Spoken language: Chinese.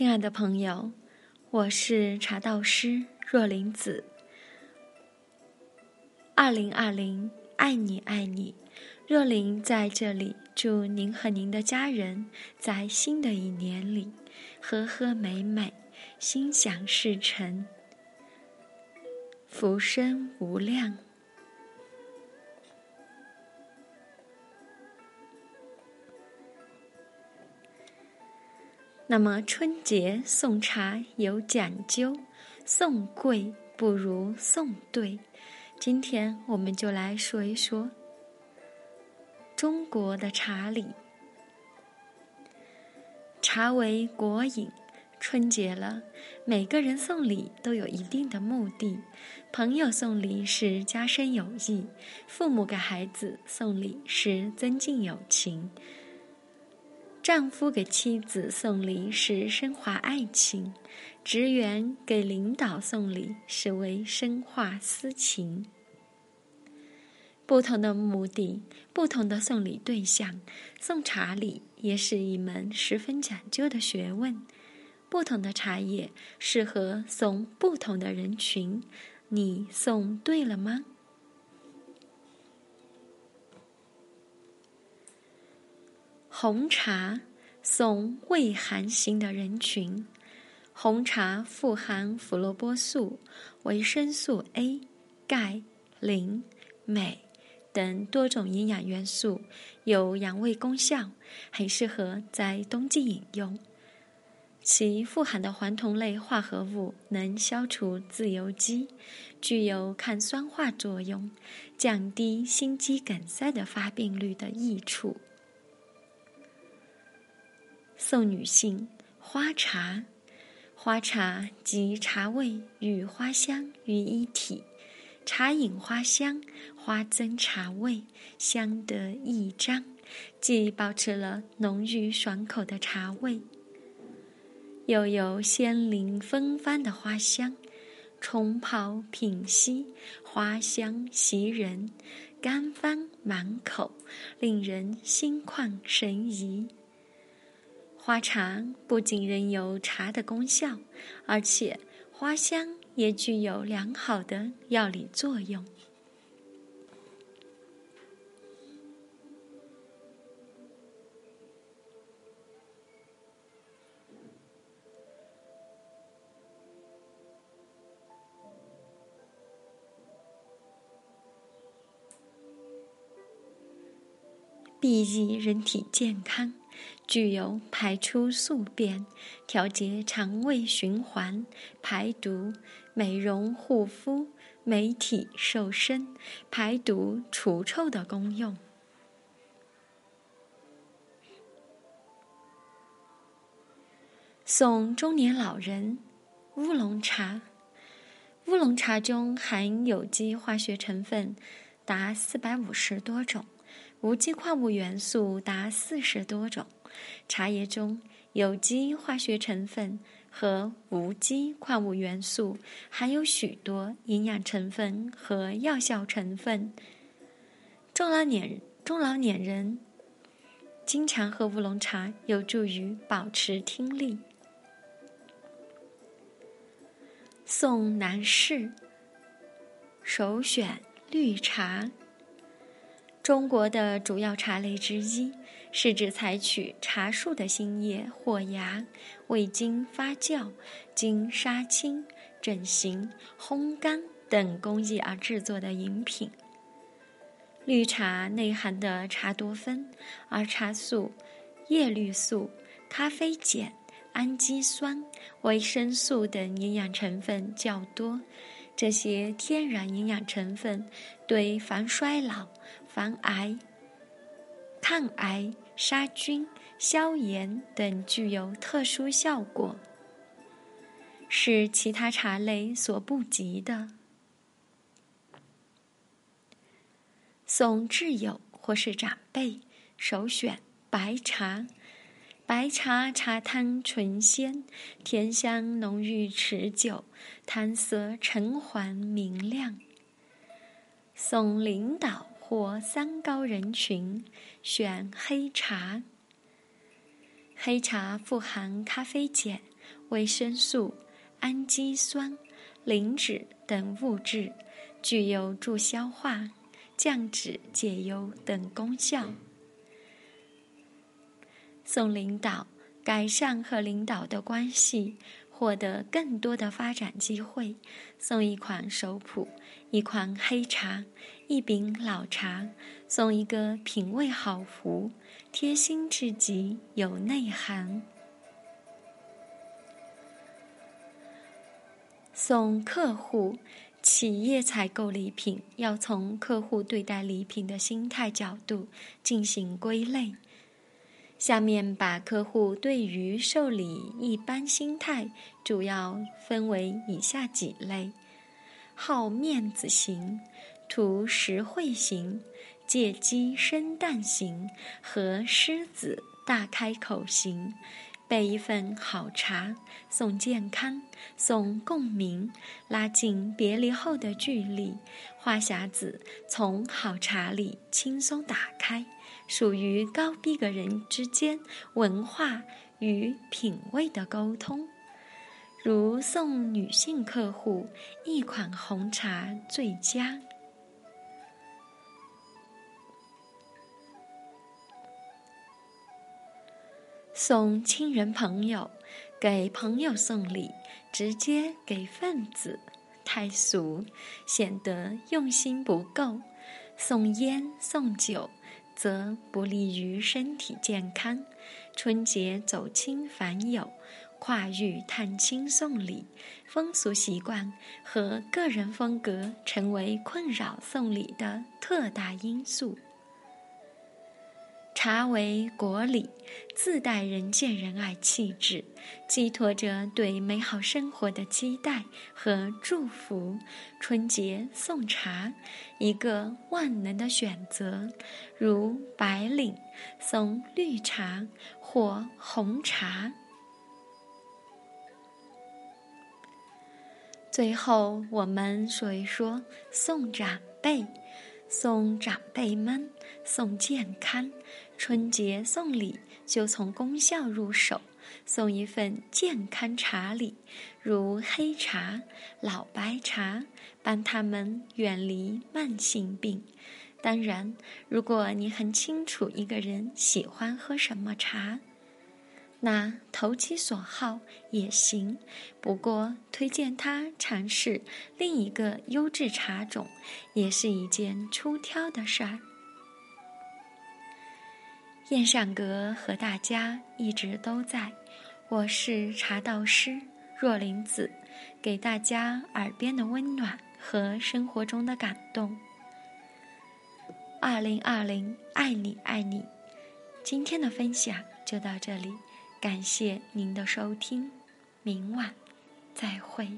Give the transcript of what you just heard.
亲爱的朋友，我是茶道师若林子。二零二零，爱你爱你，若琳在这里祝您和您的家人在新的一年里和和美美，心想事成，福生无量。那么春节送茶有讲究，送贵不如送对。今天我们就来说一说中国的茶礼。茶为国饮，春节了，每个人送礼都有一定的目的。朋友送礼是加深友谊，父母给孩子送礼是增进友情。丈夫给妻子送礼是升华爱情，职员给领导送礼是为深化私情。不同的目的，不同的送礼对象，送茶礼也是一门十分讲究的学问。不同的茶叶适合送不同的人群，你送对了吗？红茶送胃寒型的人群。红茶富含胡萝卜素、维生素 A、钙、磷、镁等多种营养元素，有养胃功效，很适合在冬季饮用。其富含的黄酮类化合物能消除自由基，具有抗酸化作用，降低心肌梗塞的发病率的益处。送女性花茶，花茶集茶味与花香于一体，茶饮花香，花增茶味，相得益彰，既保持了浓郁爽口的茶味，又有鲜灵芬芳的花香，冲泡品析，花香袭人，甘芳满口，令人心旷神怡。花茶不仅仍有茶的功效，而且花香也具有良好的药理作用。裨益人体健康。具有排出宿便、调节肠胃循环、排毒、美容护肤、美体瘦身、排毒除臭的功用。送中年老人乌龙茶。乌龙茶中含有机化学成分达四百五十多种。无机矿物元素达四十多种，茶叶中有机化学成分和无机矿物元素含有许多营养成分和药效成分。中老年中老年人经常喝乌龙茶，有助于保持听力。送男士首选绿茶。中国的主要茶类之一，是指采取茶树的新叶或芽，未经发酵、经杀青、整形、烘干等工艺而制作的饮品。绿茶内含的茶多酚、儿茶素、叶绿素、咖啡碱、氨基酸、维生素等营养成分较多。这些天然营养成分对防衰老。防癌、抗癌、杀菌、消炎等具有特殊效果，是其他茶类所不及的。送挚友或是长辈，首选白茶。白茶茶汤醇鲜，甜香浓郁持久，汤色橙黄明亮。送领导。或三高人群选黑茶。黑茶富含咖啡碱、维生素、氨基酸、磷脂等物质，具有助消化、降脂解忧等功效。送领导，改善和领导的关系。获得更多的发展机会，送一款手谱，一款黑茶，一饼老茶，送一个品味好福，贴心至极，有内涵。送客户，企业采购礼品要从客户对待礼品的心态角度进行归类。下面把客户对于受礼一般心态主要分为以下几类：好面子型、图实惠型、借机生蛋型和狮子大开口型。备一份好茶，送健康，送共鸣，拉近别离后的距离。话匣子从好茶里轻松打开，属于高逼格人之间文化与品味的沟通。如送女性客户一款红茶最佳。送亲人朋友，给朋友送礼，直接给份子，太俗，显得用心不够。送烟送酒，则不利于身体健康。春节走亲访友，跨域探亲送礼，风俗习惯和个人风格成为困扰送礼的特大因素。茶为国礼，自带人见人爱气质，寄托着对美好生活的期待和祝福。春节送茶，一个万能的选择，如白领送绿茶或红茶。最后，我们说一说送长辈。送长辈们，送健康。春节送礼就从功效入手，送一份健康茶礼，如黑茶、老白茶，帮他们远离慢性病。当然，如果你很清楚一个人喜欢喝什么茶。那投其所好也行，不过推荐他尝试另一个优质茶种，也是一件出挑的事儿。燕善阁和大家一直都在，我是茶道师若林子，给大家耳边的温暖和生活中的感动。二零二零，爱你爱你，今天的分享就到这里。感谢您的收听，明晚再会。